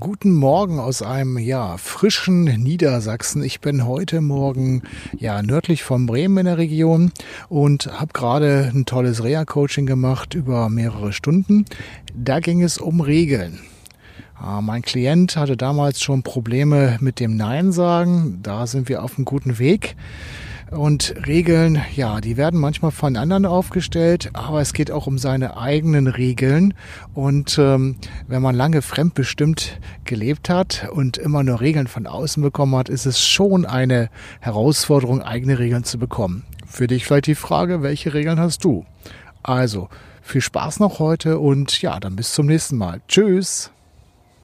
Guten Morgen aus einem ja frischen Niedersachsen. Ich bin heute Morgen ja nördlich von Bremen in der Region und habe gerade ein tolles Reha-Coaching gemacht über mehrere Stunden. Da ging es um Regeln. Ah, mein Klient hatte damals schon Probleme mit dem Nein sagen. Da sind wir auf einem guten Weg. Und Regeln, ja, die werden manchmal von anderen aufgestellt, aber es geht auch um seine eigenen Regeln. Und ähm, wenn man lange fremdbestimmt gelebt hat und immer nur Regeln von außen bekommen hat, ist es schon eine Herausforderung, eigene Regeln zu bekommen. Für dich vielleicht die Frage, welche Regeln hast du? Also, viel Spaß noch heute und ja, dann bis zum nächsten Mal. Tschüss!